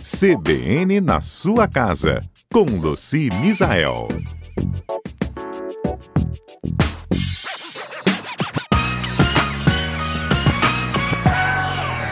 CBN na sua casa, com Luci Misael.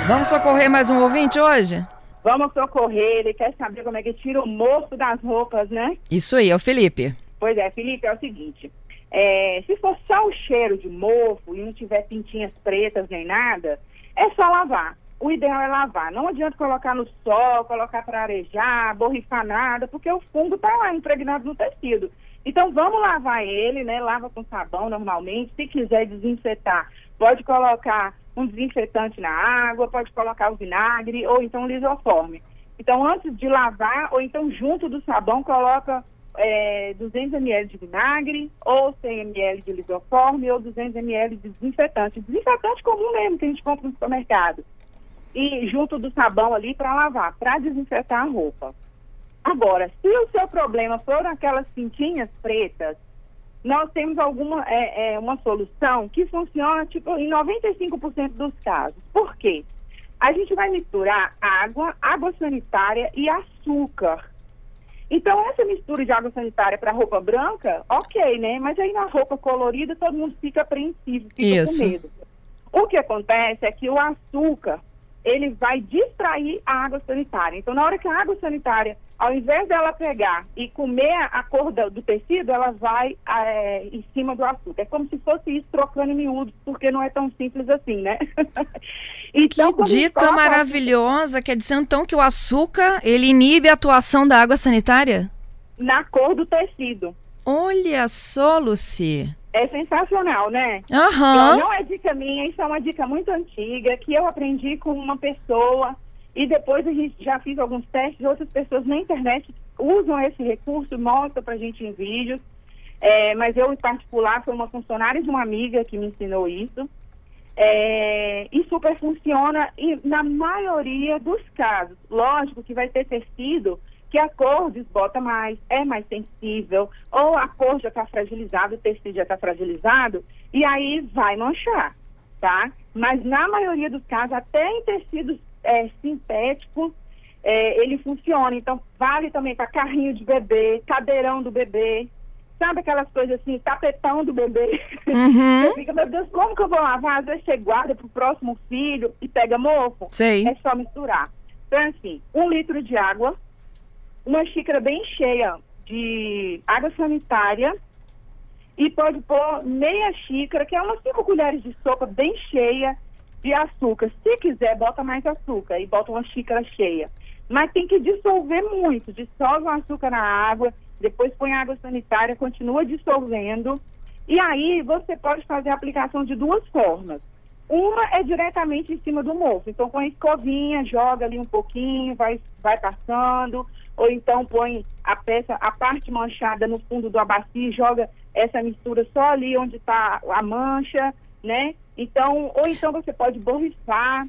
Vamos socorrer mais um ouvinte hoje? Vamos socorrer, ele quer saber como é que tira o mofo das roupas, né? Isso aí, é o Felipe. Pois é, Felipe, é o seguinte. É, se for só o cheiro de mofo e não tiver pintinhas pretas nem nada, é só lavar. O ideal é lavar. Não adianta colocar no sol, colocar para arejar, borrifar nada, porque o fungo está lá impregnado no tecido. Então vamos lavar ele, né? Lava com sabão normalmente. Se quiser desinfetar, pode colocar um desinfetante na água, pode colocar o vinagre ou então lisoforme. Então antes de lavar, ou então junto do sabão, coloca é, 200 ml de vinagre, ou 100 ml de lisoforme, ou 200 ml de desinfetante. Desinfetante comum mesmo, que a gente compra no supermercado. E junto do sabão ali para lavar, para desinfetar a roupa. Agora, se o seu problema for aquelas pintinhas pretas, nós temos alguma é, é, uma solução que funciona tipo em 95% dos casos. Por quê? A gente vai misturar água, água sanitária e açúcar então, essa mistura de água sanitária para roupa branca, ok, né? Mas aí na roupa colorida todo mundo fica apreensivo, fica Isso. com medo. O que acontece é que o açúcar, ele vai distrair a água sanitária. Então, na hora que a água sanitária, ao invés dela pegar e comer a cor do, do tecido, ela vai é, em cima do açúcar. É como se fosse isso trocando em miúdos, porque não é tão simples assim, né? então, que dica maravilhosa! Quer dizer, então, que o açúcar, ele inibe a atuação da água sanitária? Na cor do tecido. Olha só, Luci. É sensacional, né? Aham. Uhum. Não é dica minha, isso é uma dica muito antiga que eu aprendi com uma pessoa e depois a gente já fiz alguns testes, outras pessoas na internet usam esse recurso, mostram pra gente em vídeos. É, mas eu, em particular, foi uma funcionária de uma amiga que me ensinou isso. É, e super funciona e na maioria dos casos. Lógico que vai ter tecido que a cor desbota mais, é mais sensível, ou a cor já está fragilizada, o tecido já está fragilizado, e aí vai manchar, tá? Mas na maioria dos casos, até em tecidos é, sintéticos, é, ele funciona. Então, vale também para carrinho de bebê, cadeirão do bebê, sabe aquelas coisas assim, tapetão do bebê? Uhum. Você fica, meu Deus, como que eu vou lavar? Às vezes você guarda para o próximo filho e pega mofo. Sei. É só misturar. Então, assim, um litro de água, uma xícara bem cheia de água sanitária e pode pôr meia xícara, que é umas cinco colheres de sopa bem cheia de açúcar. Se quiser, bota mais açúcar e bota uma xícara cheia. Mas tem que dissolver muito. Dissolve o açúcar na água, depois põe água sanitária, continua dissolvendo. E aí você pode fazer a aplicação de duas formas. Uma é diretamente em cima do mofo. Então, com a escovinha, joga ali um pouquinho, vai, vai passando. Ou então põe a peça, a parte manchada no fundo do abacio, joga essa mistura só ali onde está a mancha, né? Então, ou então você pode borrifar,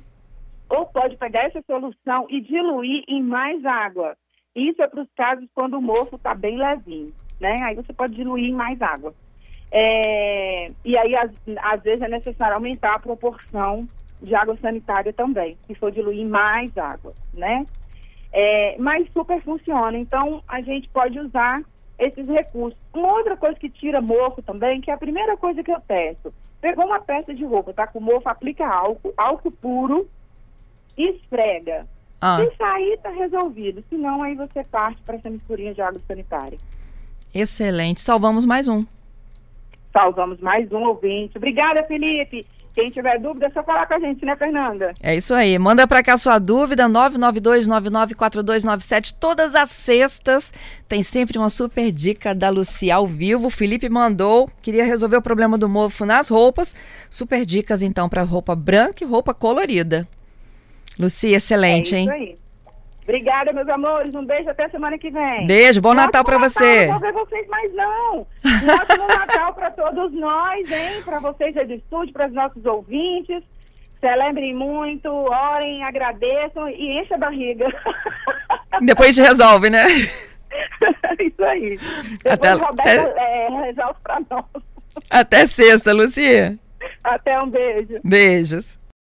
ou pode pegar essa solução e diluir em mais água. Isso é para os casos quando o mofo está bem levinho, né? Aí você pode diluir em mais água. É, e aí, às, às, vezes, é necessário aumentar a proporção de água sanitária também, se for diluir mais água, né? É, mas super funciona. Então, a gente pode usar esses recursos. Uma outra coisa que tira mofo também, que é a primeira coisa que eu peço. Pegou uma peça de roupa, tá com mofo, aplica álcool, álcool puro, esfrega. Ah. Se sair, tá resolvido. Se não, aí você parte para essa misturinha de água sanitária. Excelente. Salvamos mais um. Salvamos mais um ouvinte. Obrigada, Felipe. Quem tiver dúvida, é só falar com a gente, né, Fernanda? É isso aí. Manda para cá sua dúvida, 992994297. Todas as sextas tem sempre uma super dica da Lucia ao vivo. O Felipe mandou, queria resolver o problema do mofo nas roupas. Super dicas, então, para roupa branca e roupa colorida. Lucia, excelente, é hein? Aí. Obrigada, meus amores. Um beijo até semana que vem. Beijo, bom Natal para você. Não vou ver vocês mais não. Ótimo Natal para todos nós, hein? Para vocês aí do estúdio, para os nossos ouvintes. Celebrem muito, orem, agradeçam e encha a barriga. Depois te resolve, né? Isso aí. Depois Até- Roberto até- é, resolve para nós. Até sexta, Lucia. Até um beijo. Beijos.